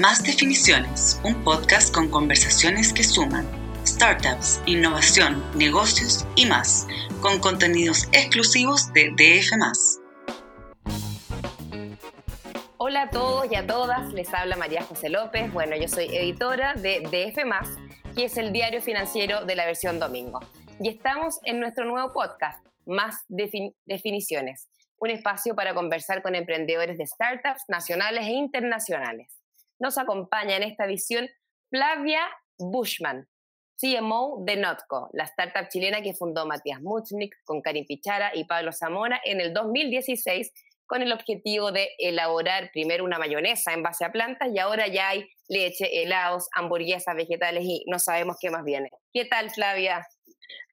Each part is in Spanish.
Más Definiciones, un podcast con conversaciones que suman startups, innovación, negocios y más, con contenidos exclusivos de DF. Hola a todos y a todas, les habla María José López. Bueno, yo soy editora de DF, que es el diario financiero de la versión domingo. Y estamos en nuestro nuevo podcast, Más Definiciones, un espacio para conversar con emprendedores de startups nacionales e internacionales. Nos acompaña en esta edición Flavia Bushman, CMO de Notco, la startup chilena que fundó Matías Muchnik con Karin Pichara y Pablo Zamora en el 2016 con el objetivo de elaborar primero una mayonesa en base a plantas y ahora ya hay leche, helados, hamburguesas, vegetales y no sabemos qué más viene. ¿Qué tal, Flavia?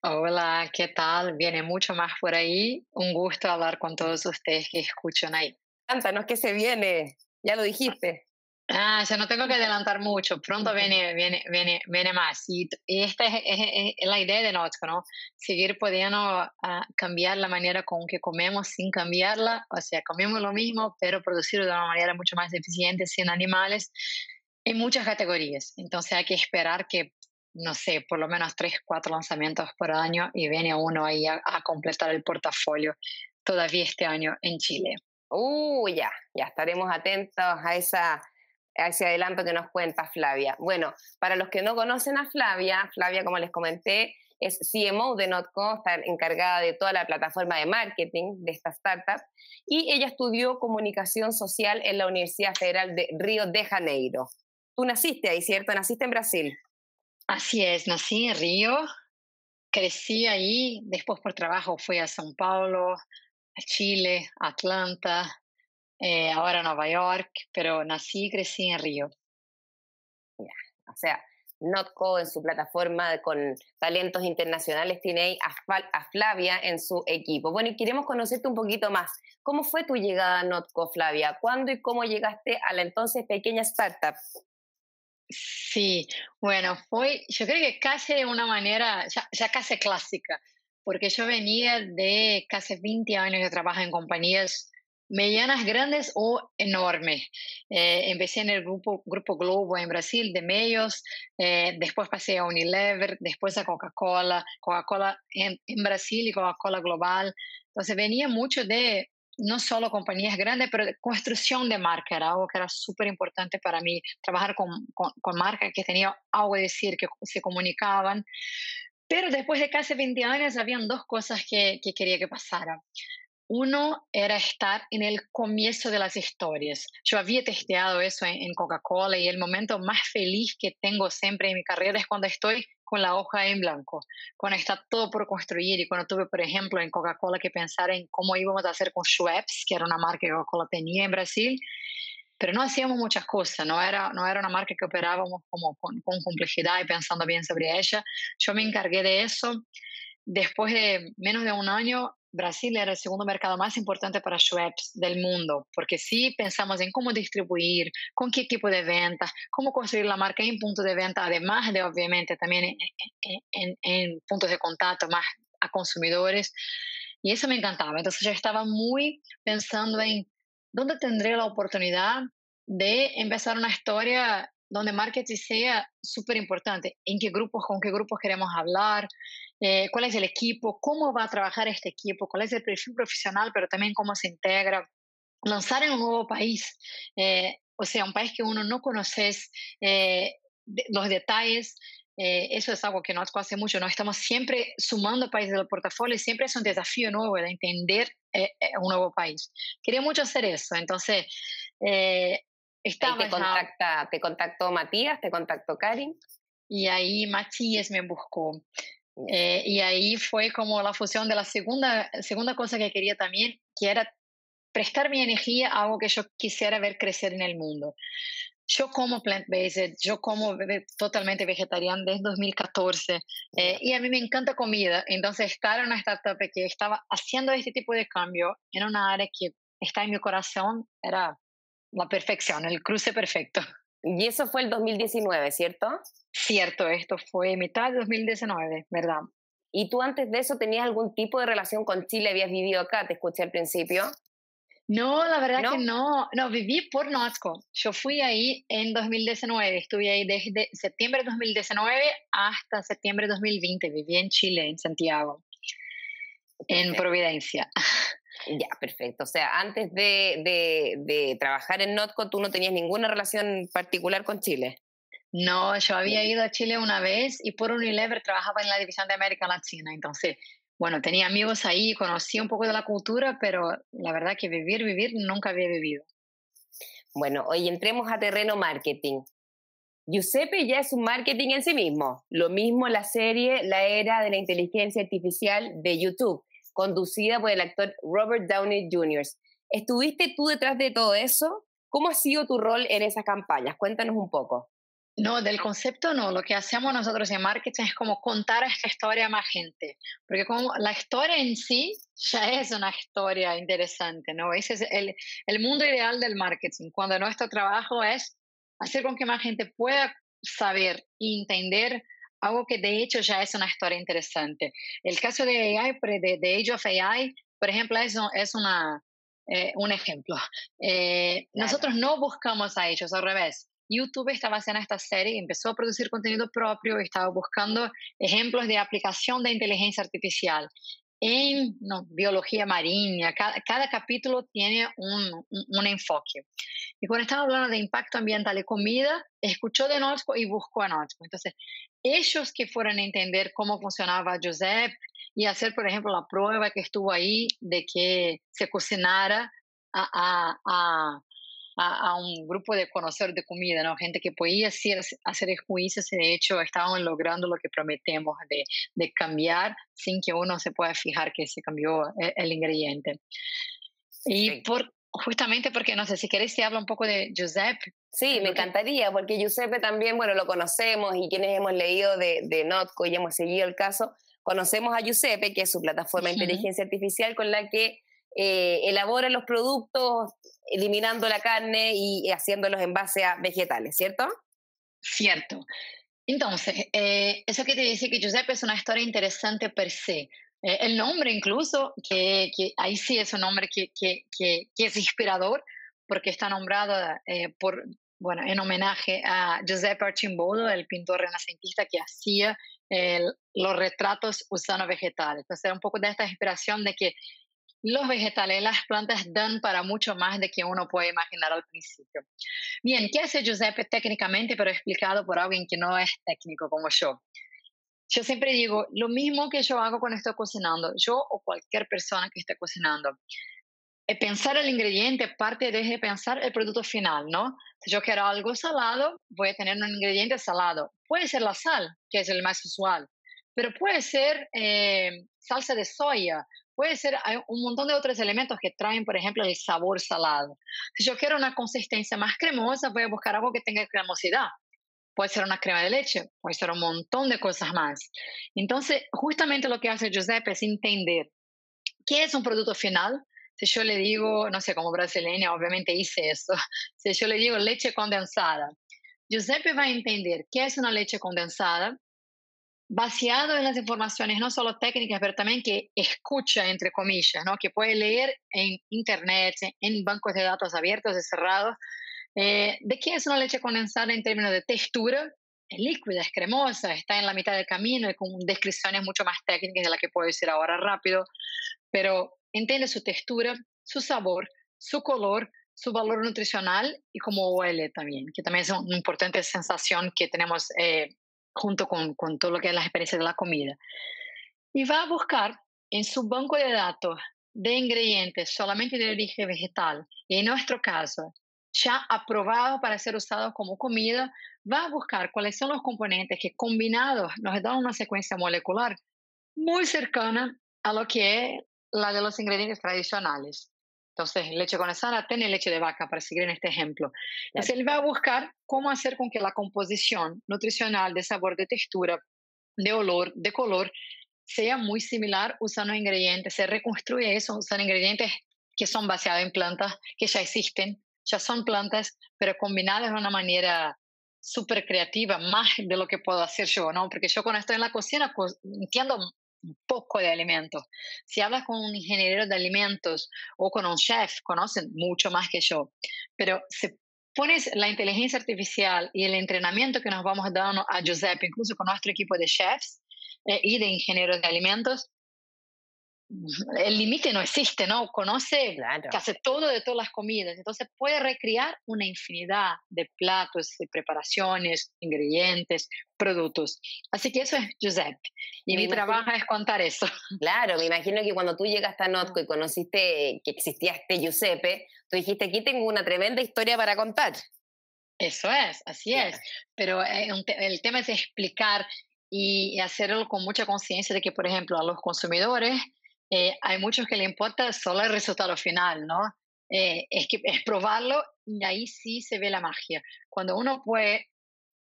Hola, ¿qué tal? Viene mucho más por ahí. Un gusto hablar con todos ustedes que escuchan ahí. Cuéntanos qué se viene. Ya lo dijiste. Ah, ya no tengo que adelantar mucho, pronto viene, viene, viene, viene más. Y, esta es, la idea de Notco, ¿no? Seguir pudiendo ah, cambiar la manera con que comemos sin cambiarla, o sea, comemos lo mismo, pero producirlo de una manera mucho más eficiente, sin animales, en muchas categorías. Entonces hay que esperar que, no sé, por lo menos tres, cuatro lanzamientos por año y viene uno ahí a, a completar el portafolio todavía este año en Chile. Uh, ya, ya estaremos atentos a esa ese adelanto que nos cuenta Flavia. Bueno, para los que no conocen a Flavia, Flavia, como les comenté, es CMO de Notco, está encargada de toda la plataforma de marketing de esta startup y ella estudió comunicación social en la Universidad Federal de Río de Janeiro. Tú naciste ahí, ¿cierto? Naciste en Brasil. Así es, nací en Río, crecí ahí, después por trabajo fui a São Paulo, a Chile, a Atlanta, eh, ahora Nueva York, pero nací y crecí en Río. o sea, Notco en su plataforma con talentos internacionales tiene ahí a, Flavia en su equipo. Bueno, y queremos conocerte un poquito más. ¿Cómo fue tu llegada a Notco, Flavia? ¿Cuándo y cómo llegaste a la entonces pequeña startup? Sí, bueno, fue, yo creo que casi de una manera, ya, ya casi clásica, porque yo venía de casi 20 años de trabajo en compañías medianas, grandes o enormes. Eh, empecé en el grupo, grupo Globo en Brasil de medios, eh, después pasé a Unilever, después a Coca-Cola, Coca-Cola en, Brasil y Coca-Cola global. Entonces venía mucho de no solo compañías grandes, pero de construcción de marca, era algo que era súper importante para mí, trabajar con, con, con marcas que tenían algo que decir, que se comunicaban. Pero después de casi 20 años, habían dos cosas que, que quería que pasaran. Uno era estar en el comienzo de las historias. Yo había testeado eso en, Coca-Cola y el momento más feliz que tengo siempre en mi carrera es cuando estoy con la hoja en blanco, cuando está todo por construir y cuando tuve, por ejemplo, en Coca-Cola que pensar en cómo íbamos a hacer con Schweppes, que era una marca que Coca-Cola tenía en Brasil, pero no hacíamos muchas cosas, no era, no era una marca que operábamos como con, con complejidad y pensando bien sobre ella. Yo me encargué de eso. Después de menos de un año, Brasil era el segundo mercado más importante para Schweppes del mundo, porque si pensamos en cómo distribuir, con qué equipo de venta, cómo construir la marca en punto de venta, además de obviamente también en, puntos de contacto más a consumidores. Y eso me encantaba. Entonces yo estaba muy pensando en dónde tendré la oportunidad de empezar una historia donde marketing sea súper importante, en qué grupos, con qué grupos queremos hablar, eh, cuál es el equipo, cómo va a trabajar este equipo, cuál es el perfil profesional, pero también cómo se integra. Lanzar en un nuevo país, eh, o sea, un país que uno no conoce eh, los detalles, eso es algo que nos hace mucho, ¿no? Estamos siempre sumando países del portafolio y siempre es un desafío nuevo de entender un nuevo país. Quería mucho hacer eso, entonces... Estaba te, contacta, te contactó Matías, te contactó Karin. Y ahí Matías me buscó. Eh, y ahí fue como la fusión de la segunda, segunda cosa que quería también, que era prestar mi energía a algo que yo quisiera ver crecer en el mundo. Yo como plant-based, yo como totalmente vegetariano desde 2014 eh, y a mí me encanta comida. Entonces, estar en una startup que estaba haciendo este tipo de cambio en una área que está en mi corazón era la perfección, el cruce perfecto. Y eso fue el 2019, ¿cierto? Cierto, esto fue mitad de 2019, ¿verdad? ¿Y tú antes de eso tenías algún tipo de relación con Chile? ¿Habías vivido acá? Te escuché al principio. No, la verdad que no. No, viví por Nosco. Yo fui ahí en 2019. Estuve ahí desde septiembre de 2019 hasta septiembre de 2020. Viví en Chile, en Santiago, en Providencia. Ya, perfecto. O sea, antes de, de, de, trabajar en Notco, tú no tenías ninguna relación particular con Chile. No, yo había ido a Chile una vez y por Unilever trabajaba en la división de América Latina. Entonces, bueno, tenía amigos ahí, conocí un poco de la cultura, pero la verdad que vivir, vivir, nunca había vivido. Bueno, hoy entremos a terreno marketing. Giuseppe ya es un marketing en sí mismo. Lo mismo la serie La Era de la Inteligencia Artificial de YouTube, conducida por el actor Robert Downey Jr. ¿Estuviste tú detrás de todo eso? ¿Cómo ha sido tu rol en esas campañas? Cuéntanos un poco. No, del concepto no. Lo que hacemos nosotros en marketing es como contar esta historia a más gente. Porque como la historia en sí ya es una historia interesante, ¿no? Ese es el, el mundo ideal del marketing, cuando nuestro trabajo es hacer con que más gente pueda saber y entender algo que de hecho ya es una historia interesante. El caso de AI, de, de Age of AI, por ejemplo, es, es una, eh, un ejemplo. Eh, nosotros no buscamos a ellos, al revés. YouTube estaba haciendo esta serie empezó a producir contenido propio estaba buscando ejemplos de aplicación de inteligencia artificial en no, biología marina. Cada, capítulo tiene un, enfoque. Y cuando estaba hablando de impacto ambiental y comida, escuchó de Norco y buscó a Norco. Entonces, ellos que fueron a entender cómo funcionaba Josep y hacer, por ejemplo, la prueba que estuvo ahí de que se cocinara a, a, a a, un grupo de conocedores de comida, ¿no? gente que podía hacer, hacer juicios y de hecho estaban logrando lo que prometemos de, de cambiar sin que uno se pueda fijar que se cambió el, el ingrediente. Y por, justamente porque, no sé, si querés te hablo un poco de Giuseppe. Sí, me encantaría, porque Giuseppe también, bueno, lo conocemos y quienes hemos leído de, de Notco y hemos seguido el caso, conocemos a Giuseppe, que es su plataforma de inteligencia artificial con la que eh, elabora los productos eliminando la carne y haciéndolos en base a vegetales, ¿cierto? Cierto. Entonces, eh, eso que te dice que Giuseppe es una historia interesante per se. Eh, el nombre incluso, que, ahí sí es un nombre que, que, que es inspirador, porque está nombrado por, bueno, en homenaje a Giuseppe Arcimboldo, el pintor renacentista que hacía los retratos usando vegetales. Entonces, era un poco de esta inspiración de que los vegetales, las plantas dan para mucho más de que uno puede imaginar al principio. Bien, ¿qué hace Giuseppe técnicamente, pero explicado por alguien que no es técnico como yo? Yo siempre digo, lo mismo que yo hago cuando estoy cocinando, yo o cualquier persona que esté cocinando, pensar el ingrediente parte de pensar el producto final, ¿no? Si yo quiero algo salado, voy a tener un ingrediente salado. Puede ser la sal, que es el más usual, pero puede ser eh, salsa de soya, Puede ser hay un montón de otros elementos que traen, por ejemplo, el sabor salado. Si yo quiero una consistencia más cremosa, voy a buscar algo que tenga cremosidad. Puede ser una crema de leche, puede ser un montón de cosas más. Entonces, justamente lo que hace Giuseppe es entender qué es un producto final. Si yo le digo, no sé, como brasileña, obviamente hice eso. Si yo le digo leche condensada, Giuseppe va a entender qué es una leche condensada, vaciado en las informaciones no solo técnicas, pero también que escucha, entre comillas, ¿no? que puede leer en Internet, en bancos de datos abiertos y cerrados, eh, de qué es una leche condensada en términos de textura. Es líquida, es cremosa, está en la mitad del camino y con descripciones mucho más técnicas de las que puedo decir ahora rápido, pero entiende su textura, su sabor, su color, su valor nutricional y cómo huele también, que también es una importante sensación que tenemos eh, junto con, con todo lo que es la experiencia de la comida. Y va a buscar en su banco de datos de ingredientes solamente de origen vegetal, y en nuestro caso, ya aprobado para ser usado como comida, va a buscar cuáles son los componentes que combinados nos dan una secuencia molecular muy cercana a lo que es la de los ingredientes tradicionales. Entonces, leche condensada tiene leche de vaca, para seguir en este ejemplo. Entonces, él va a buscar cómo hacer con que la composición nutricional de sabor, de textura, de olor, de color, sea muy similar usando ingredientes. Se reconstruye eso usando ingredientes que son basados en plantas que ya existen, ya son plantas, pero combinadas de una manera súper creativa, más de lo que puedo hacer yo, ¿no? Porque yo cuando estoy en la cocina entiendo poco de alimentos. Si hablas con un ingeniero de alimentos o con un chef, conocen mucho más que yo, pero si pones la inteligencia artificial y el entrenamiento que nos vamos dando a Giuseppe, incluso con nuestro equipo de chefs eh, y de ingenieros de alimentos, el límite no existe, ¿no? Conoce casi todo de todas las comidas, entonces puede recrear una infinidad de platos, de preparaciones, ingredientes, productos. Así que eso es Giuseppe. Y mi trabajo es contar eso. Claro, me imagino que cuando tú llegaste a Notco y conociste que existía este Giuseppe, tú dijiste, aquí tengo una tremenda historia para contar. Eso es, así es. Pero eh, el tema es explicar y hacerlo con mucha conciencia de que, por ejemplo, a los consumidores eh, hay muchos que le importa solo el resultado final, ¿no? Eh, es que es probarlo y ahí sí se ve la magia. Cuando uno puede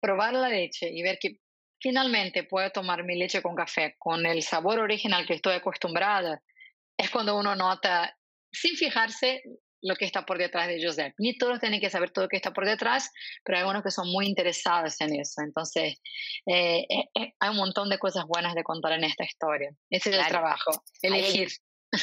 probar la leche y ver que finalmente puedo tomar mi leche con café con el sabor original que estoy acostumbrada, es cuando uno nota, sin fijarse, lo que está por detrás de Joseph. Ni todos tienen que saber todo lo que está por detrás, pero hay algunos que son muy interesados en eso. Entonces, eh, eh, eh, hay un montón de cosas buenas de contar en esta historia. Ese es el trabajo, elegir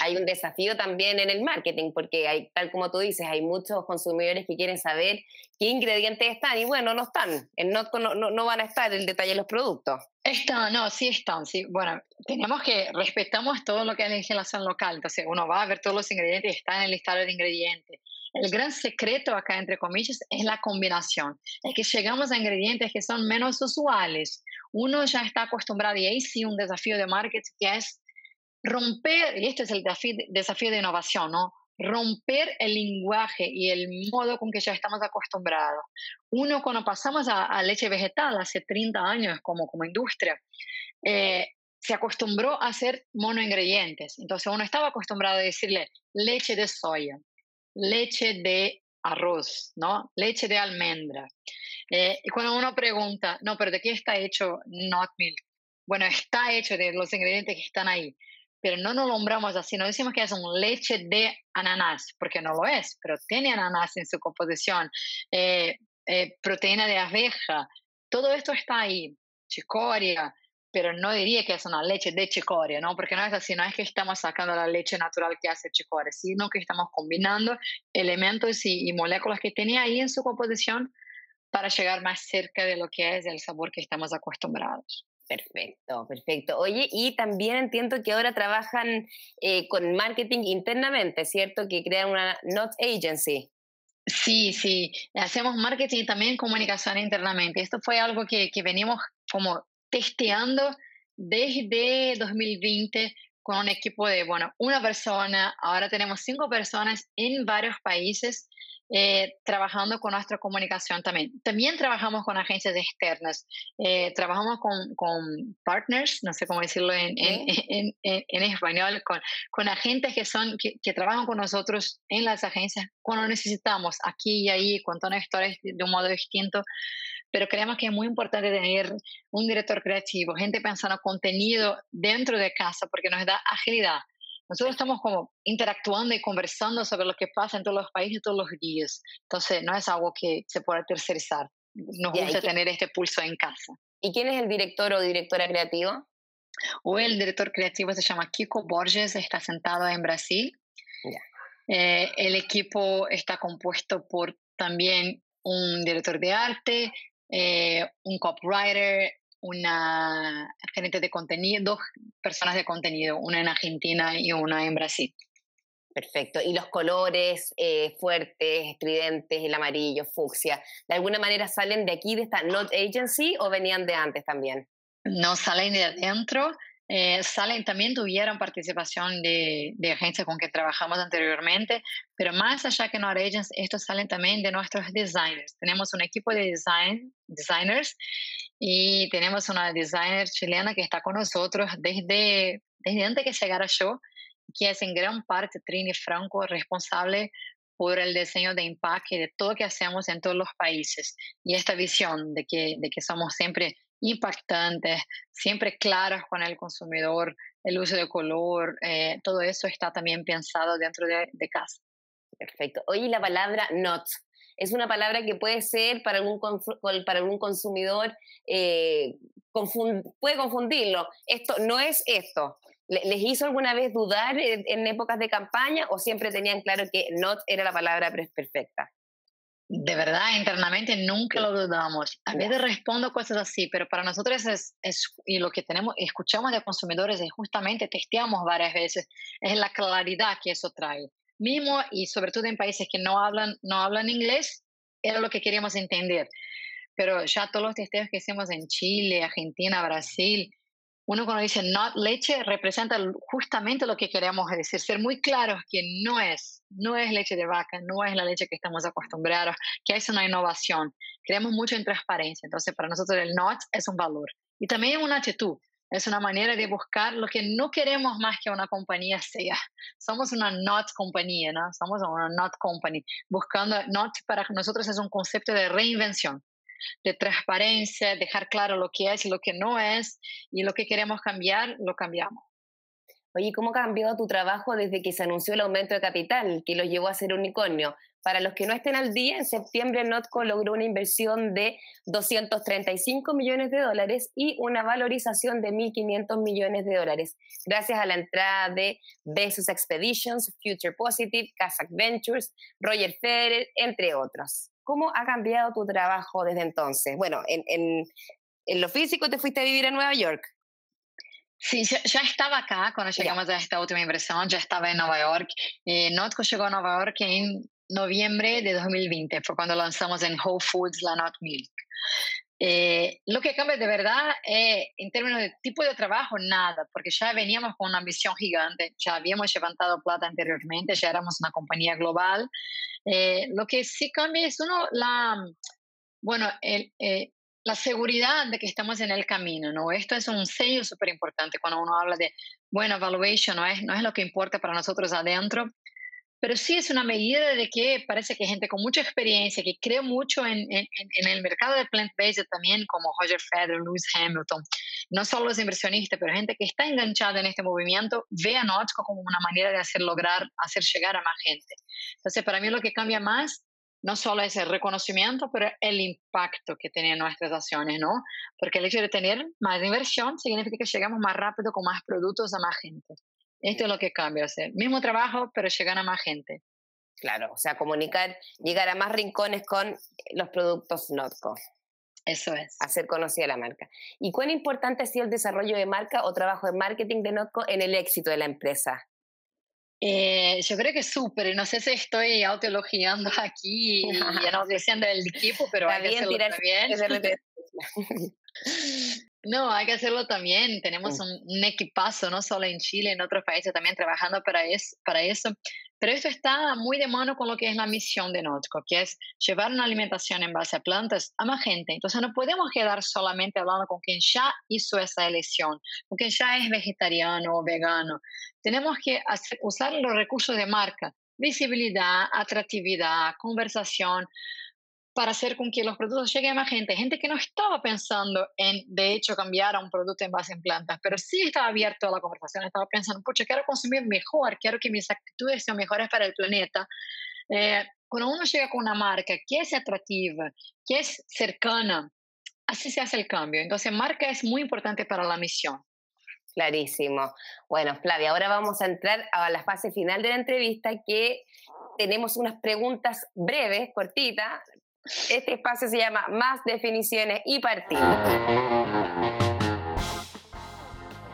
hay un desafío también en el marketing, porque hay, tal como tú dices, hay muchos consumidores que quieren saber qué ingredientes están y bueno, no están. No, no, no van a estar el detalle de los productos. Están, no, sí están, sí. Bueno, tenemos que, respetamos todo lo que es la legislación local, entonces uno va a ver todos los ingredientes, están en el listado de ingredientes. El gran secreto acá, entre comillas, es la combinación. Es que llegamos a ingredientes que son menos usuales. Uno ya está acostumbrado, y ahí sí un desafío de marketing que es romper, y este es el desafío, de innovación, ¿no? Romper el lenguaje y el modo con que ya estamos acostumbrados. Uno, cuando pasamos a, leche vegetal hace 30 años como, como industria, eh, se acostumbró a hacer monoingredientes. Entonces uno estaba acostumbrado a decirle leche de soya, leche de arroz, ¿no? Leche de almendra. Eh, y cuando uno pregunta, no, pero ¿de qué está hecho not milk? Bueno, está hecho de los ingredientes que están ahí pero no nos nombramos así, no decimos que es un leche de ananás, porque no lo es, pero tiene ananás en su composición, eh, eh, proteína de abeja, todo esto está ahí, chicoria, pero no diría que es una leche de chicoria, ¿no? Porque no es así, no es que estamos sacando la leche natural que hace chicoria, sino que estamos combinando elementos y, y moléculas que tenía ahí en su composición para llegar más cerca de lo que es el sabor que estamos acostumbrados. Perfecto, perfecto. Oye, y también entiendo que ahora trabajan eh, con marketing internamente, ¿cierto? Que crean una Not Agency. Sí, sí, hacemos marketing y también comunicación internamente. Esto fue algo que, que venimos como testeando desde 2020 con un equipo de, bueno, una persona, ahora tenemos cinco personas en varios países eh, trabajando con nuestra comunicación también. También trabajamos con agencias externas, eh, trabajamos con, con, partners, no sé cómo decirlo en, en, en, español, con, con, agentes que, son, que, que, trabajan con nosotros en las agencias cuando necesitamos, aquí y ahí, contando historias de un modo distinto. Pero creemos que es muy importante tener un director creativo, gente pensando contenido dentro de casa, porque nos da agilidad nosotros estamos como interactuando y conversando sobre lo que pasa en todos los países todos los días. Entonces, no es algo que se pueda tercerizar. Nos gusta tener este pulso en casa. ¿Y quién es el director o directora creativa? O el director creativo se llama Kiko Borges, está sentado en Brasil. Eh, el equipo está compuesto por también un director de arte, eh, un copywriter, una gerente de contenido, dos personas de contenido, una en Argentina y una en Brasil. Perfecto. ¿Y los colores eh, fuertes, estridentes, el amarillo, fucsia, de alguna manera salen de aquí, de esta Not Agency, o venían de antes también? No salen de adentro. Eh, salen, también tuvieron participación de, de, agencias con que trabajamos anteriormente, pero más allá que no agents, estos salen también de nuestros designers. Tenemos un equipo de design, designers y tenemos una designer chilena que está con nosotros desde, desde antes que llegara yo, que es en gran parte Trini Franco, responsable por el diseño de empaque de todo lo que hacemos en todos los países. Y esta visión de que, de que somos siempre impactantes, siempre claras con el consumidor, el uso de color, eh, todo eso está también pensado dentro de, casa. Perfecto. Oye, la palabra not es una palabra que puede ser para algún, para algún consumidor eh, puede confundirlo. Esto no es esto. ¿Les hizo alguna vez dudar en, épocas de campaña o siempre tenían claro que not era la palabra perfecta? De verdad, internamente nunca lo dudamos. A veces respondo cosas así, pero para nosotros es, es, y lo que tenemos, escuchamos de consumidores es justamente, testeamos varias veces, es la claridad que eso trae. Mismo y sobre todo en países que no hablan, no hablan inglés, era lo que queríamos entender. Pero ya todos los testeos que hicimos en Chile, Argentina, Brasil, uno cuando dice not leche representa justamente lo que queremos decir, ser muy claros que no es, no es leche de vaca, no es la leche que estamos acostumbrados, que es una innovación. Creemos mucho en transparencia, entonces para nosotros el not es un valor y también una actitud. Es una manera de buscar lo que no queremos más que una compañía sea. Somos una not compañía, ¿no? Somos una not company. Buscando, not para nosotros es un concepto de reinvención de transparencia, dejar claro lo que es lo que no es, y lo que queremos cambiar, lo cambiamos. Oye, ¿cómo ha cambiado tu trabajo desde que se anunció el aumento de capital que lo llevó a ser unicornio? Para los que no estén al día, en septiembre Notco logró una inversión de 235 millones de dólares y una valorización de 1.500 millones de dólares, gracias a la entrada de Bezos Expeditions, Future Positive, Kazakh Ventures, Roger Federer, entre otros. ¿Cómo ha cambiado tu trabajo desde entonces? Bueno, en, en, en lo físico te fuiste a vivir a Nueva York. Sí, ya, estaba acá cuando llegamos a esta última inversión, ya estaba en Nueva York. Eh, Notco llegó a Nueva York en noviembre de 2020, fue cuando lanzamos en Whole Foods la Not Milk. Eh, lo que cambia de verdad eh, en términos de tipo de trabajo, nada, porque ya veníamos con una ambición gigante, ya habíamos levantado plata anteriormente, ya éramos una compañía global. Eh, lo que sí cambia es uno, la, bueno, el, eh, la seguridad de que estamos en el camino, ¿no? Esto es un sello súper importante cuando uno habla de, bueno, valuation no es, no es lo que importa para nosotros adentro, pero sí es una medida de que parece que gente con mucha experiencia, que cree mucho en, en, el mercado de plant-based también, como Roger Federer, Lewis Hamilton, no solo los inversionistas, pero gente que está enganchada en este movimiento, ve a Notco como una manera de hacer lograr, hacer llegar a más gente. Entonces, para mí lo que cambia más no solo es el reconocimiento, pero el impacto que tienen nuestras acciones, ¿no? Porque el hecho de tener más inversión significa que llegamos más rápido con más productos a más gente. Esto es lo que cambia, o mismo trabajo, pero llegan a más gente. Claro, o sea, comunicar, llegar a más rincones con los productos Notco. Eso es. Hacer conocida la marca. ¿Y cuán importante ha sido el desarrollo de marca o trabajo de marketing de Notco en el éxito de la empresa? Eh, yo creo que súper, no sé si estoy autoelogiando aquí y ya no diciendo el equipo, pero hay que hacerlo también. No, hay que hacerlo también. Tenemos mm. un, equipazo, no solo en Chile, en otros países también trabajando para, para eso. Pero esto está muy de mano con lo que es la misión de Notco, que es llevar una alimentación en base a plantas a más gente. Entonces no podemos quedar solamente hablando con quien ya hizo esa elección, con quien ya es vegetariano o vegano. Tenemos que usar los recursos de marca, visibilidad, atractividad, conversación, para hacer con que los productos lleguen a más gente, gente que no estaba pensando en, de hecho, cambiar a un producto en base en plantas, pero sí estaba abierto a la conversación, estaba pensando, pucha, quiero consumir mejor, quiero que mis actitudes sean mejores para el planeta. Eh, cuando uno llega con una marca que es atractiva, que es cercana, así se hace el cambio. Entonces, marca es muy importante para la misión. Clarísimo. Bueno, Flavia, ahora vamos a entrar a la fase final de la entrevista que tenemos unas preguntas breves, cortitas, este espacio se llama Más definiciones y partidos.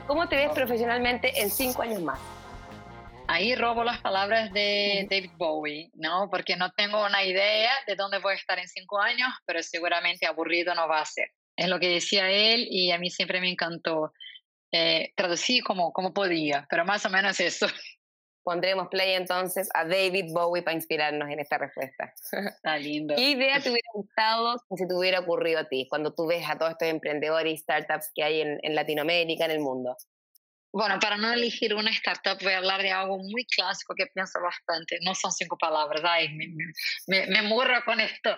¿Cómo te ves profesionalmente en cinco años más? Ahí robo las palabras de David Bowie, ¿no? Porque no tengo una idea de dónde voy a estar en cinco años, pero seguramente aburrido no va a ser. Es lo que decía él y a mí siempre me encantó eh, traducir como, como podía, pero más o menos eso. pondremos play entonces a David Bowie para inspirarnos en esta respuesta. Está lindo. ¿Qué idea te hubiera gustado se te hubiera ocurrido a ti cuando tú ves a todos estos emprendedores y startups que hay en, en Latinoamérica, en el mundo? Bueno, para no elegir una startup, voy a hablar de algo muy clásico que pienso bastante. No son cinco palabras, ay, me, me, me con esto.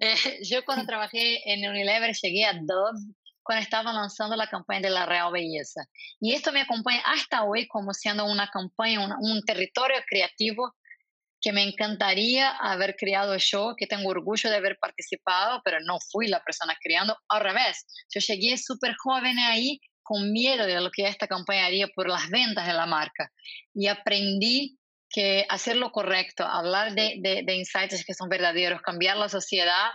Eh, yo cuando trabajé en Unilever llegué a Dove cuando estaba lanzando la campaña de la Real Belleza. Y esto me acompaña hasta hoy como siendo una campaña, un, territorio creativo que me encantaría haber creado yo, que tengo orgullo de haber participado, pero no fui la persona creando. Al revés, yo llegué súper joven ahí con miedo de lo que esta campaña haría por las ventas de la marca y aprendí que hacer lo correcto, hablar de, de, de insights que son verdaderos, cambiar la sociedad,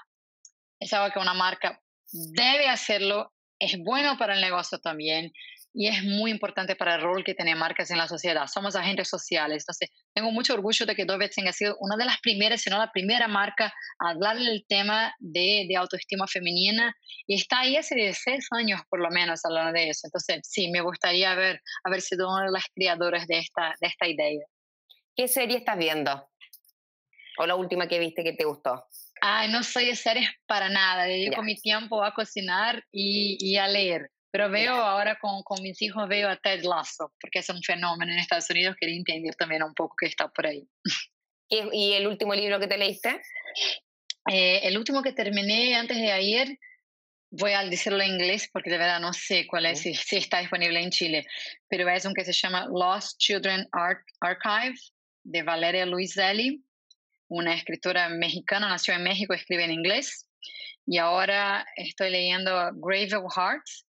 es algo que una marca debe hacerlo, es bueno para el negocio también y es muy importante para el rol que tienen marcas en la sociedad. Somos agentes sociales. Entonces, tengo mucho orgullo de que Dovet ha sido una de las primeras, si no la primera marca a hablar del tema de, de, autoestima femenina y está ahí hace 16 años por lo menos hablando de eso. Entonces, sí, me gustaría haber, haber sido una de las creadoras de esta, de esta idea. ¿Qué serie estás viendo? ¿O la última que viste que te gustó? Ay, no soy de series para nada. Dedico mi tiempo a cocinar y, y a leer. Pero veo ahora con, con, mis hijos, veo a Ted Lasso, porque es un fenómeno en Estados Unidos. Quería entender también un poco qué está por ahí. ¿Y, el último libro que te leíste? Eh, el último que terminé antes de ayer, voy a decirlo en inglés porque de verdad no sé cuál es, si, si, está disponible en Chile, pero es un que se llama Lost Children Art Archive de Valeria Luiselli, una escritora mexicana, nació en México, escribe en inglés. Y ahora estoy leyendo Grave of Hearts,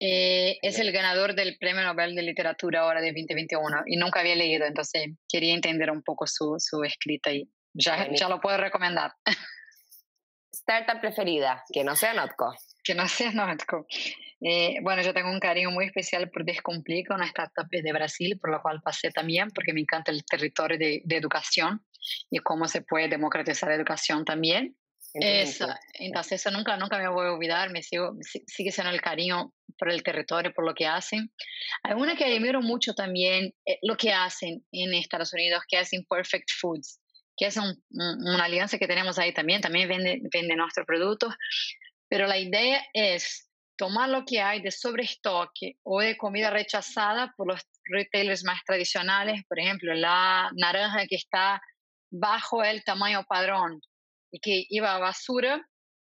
eh, es el ganador del Premio Nobel de Literatura ahora de 2021 y nunca había leído, entonces quería entender un poco su, su escrita y ya, ya lo puedo recomendar. Startup preferida, que no sea Notco. Que no sea Notco. Eh, bueno, yo tengo un cariño muy especial por Descomplica, una startup de Brasil, por lo cual pasé también, porque me encanta el territorio de, de educación y cómo se puede democratizar la educación también. Eso, entonces eso nunca, nunca me voy a olvidar, me sigo, sigue siendo el cariño por el territorio, por lo que hacen. Hay una que admiro mucho también, eh, lo que hacen en Estados Unidos, que es Imperfect Foods, que es un, una alianza que tenemos ahí también, también vende, vende nuestros productos, pero la idea es tomar lo que hay de sobrestoque o de comida rechazada por los retailers más tradicionales, por ejemplo, la naranja que está bajo el tamaño padrón y que iba a basura,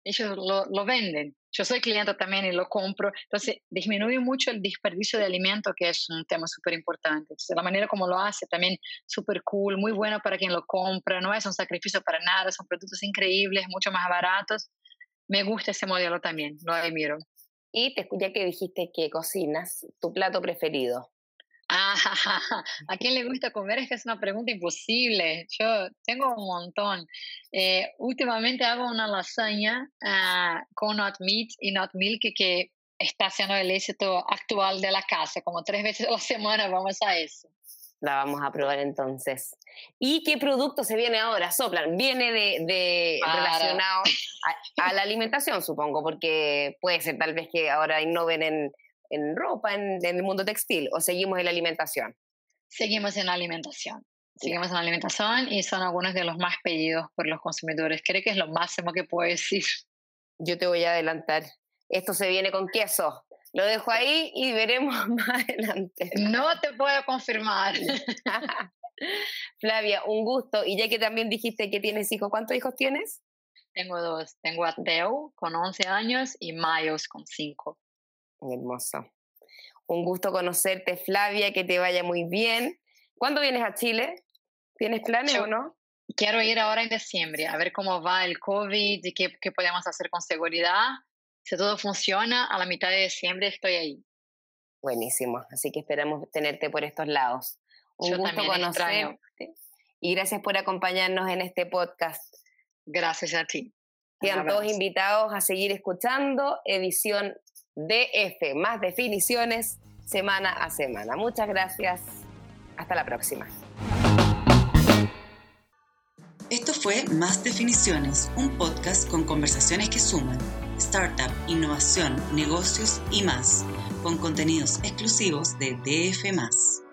ellos lo, lo venden yo soy cliente también y lo compro. Entonces, disminuye mucho el desperdicio de alimento, que es un tema súper importante. la manera como lo hace también súper cool, muy bueno para quien lo compra, no es un sacrificio para nada, son productos increíbles, mucho más baratos. Me gusta ese modelo también, lo admiro. Y te ya que dijiste que cocinas, tu plato preferido. Ah, ¿a quién le gusta comer? Es que es una pregunta imposible. Yo tengo un montón. Eh, últimamente hago una lasaña uh, con not meat y not milk que está siendo el éxito actual de la casa. Como tres veces a la semana vamos a eso. La vamos a probar entonces. ¿Y qué producto se viene ahora? Soplan. Viene de, de relacionado a, a, la alimentación, supongo, porque puede ser tal vez que ahora innoven en, en ropa, en, en, el mundo textil, o seguimos en la alimentación? Seguimos en la alimentación. Seguimos en la alimentación y son algunos de los más pedidos por los consumidores. Creo que es lo máximo que puedo decir. Yo te voy a adelantar. Esto se viene con queso. Lo dejo ahí y veremos más adelante. No te puedo confirmar. Flavia, un gusto. Y ya que también dijiste que tienes hijos, ¿cuántos hijos tienes? Tengo dos. Tengo a Teo con 11 años y Mayos con 5. Hermoso. Un gusto conocerte, Flavia, que te vaya muy bien. ¿Cuándo vienes a Chile? ¿Tienes planes o no? Quiero ir ahora en diciembre, a ver cómo va el COVID y qué, qué podemos hacer con seguridad. Si todo funciona, a la mitad de diciembre estoy ahí. Buenísimo, así que esperamos tenerte por estos lados. Un Yo gusto conocerte y gracias por acompañarnos en este podcast. Gracias a ti. Quedan todos invitados a seguir escuchando edición DF, más definiciones semana a semana. Muchas gracias. Hasta la próxima. Esto fue Más Definiciones, un podcast con conversaciones que suman startup, innovación, negocios y más, con contenidos exclusivos de DF.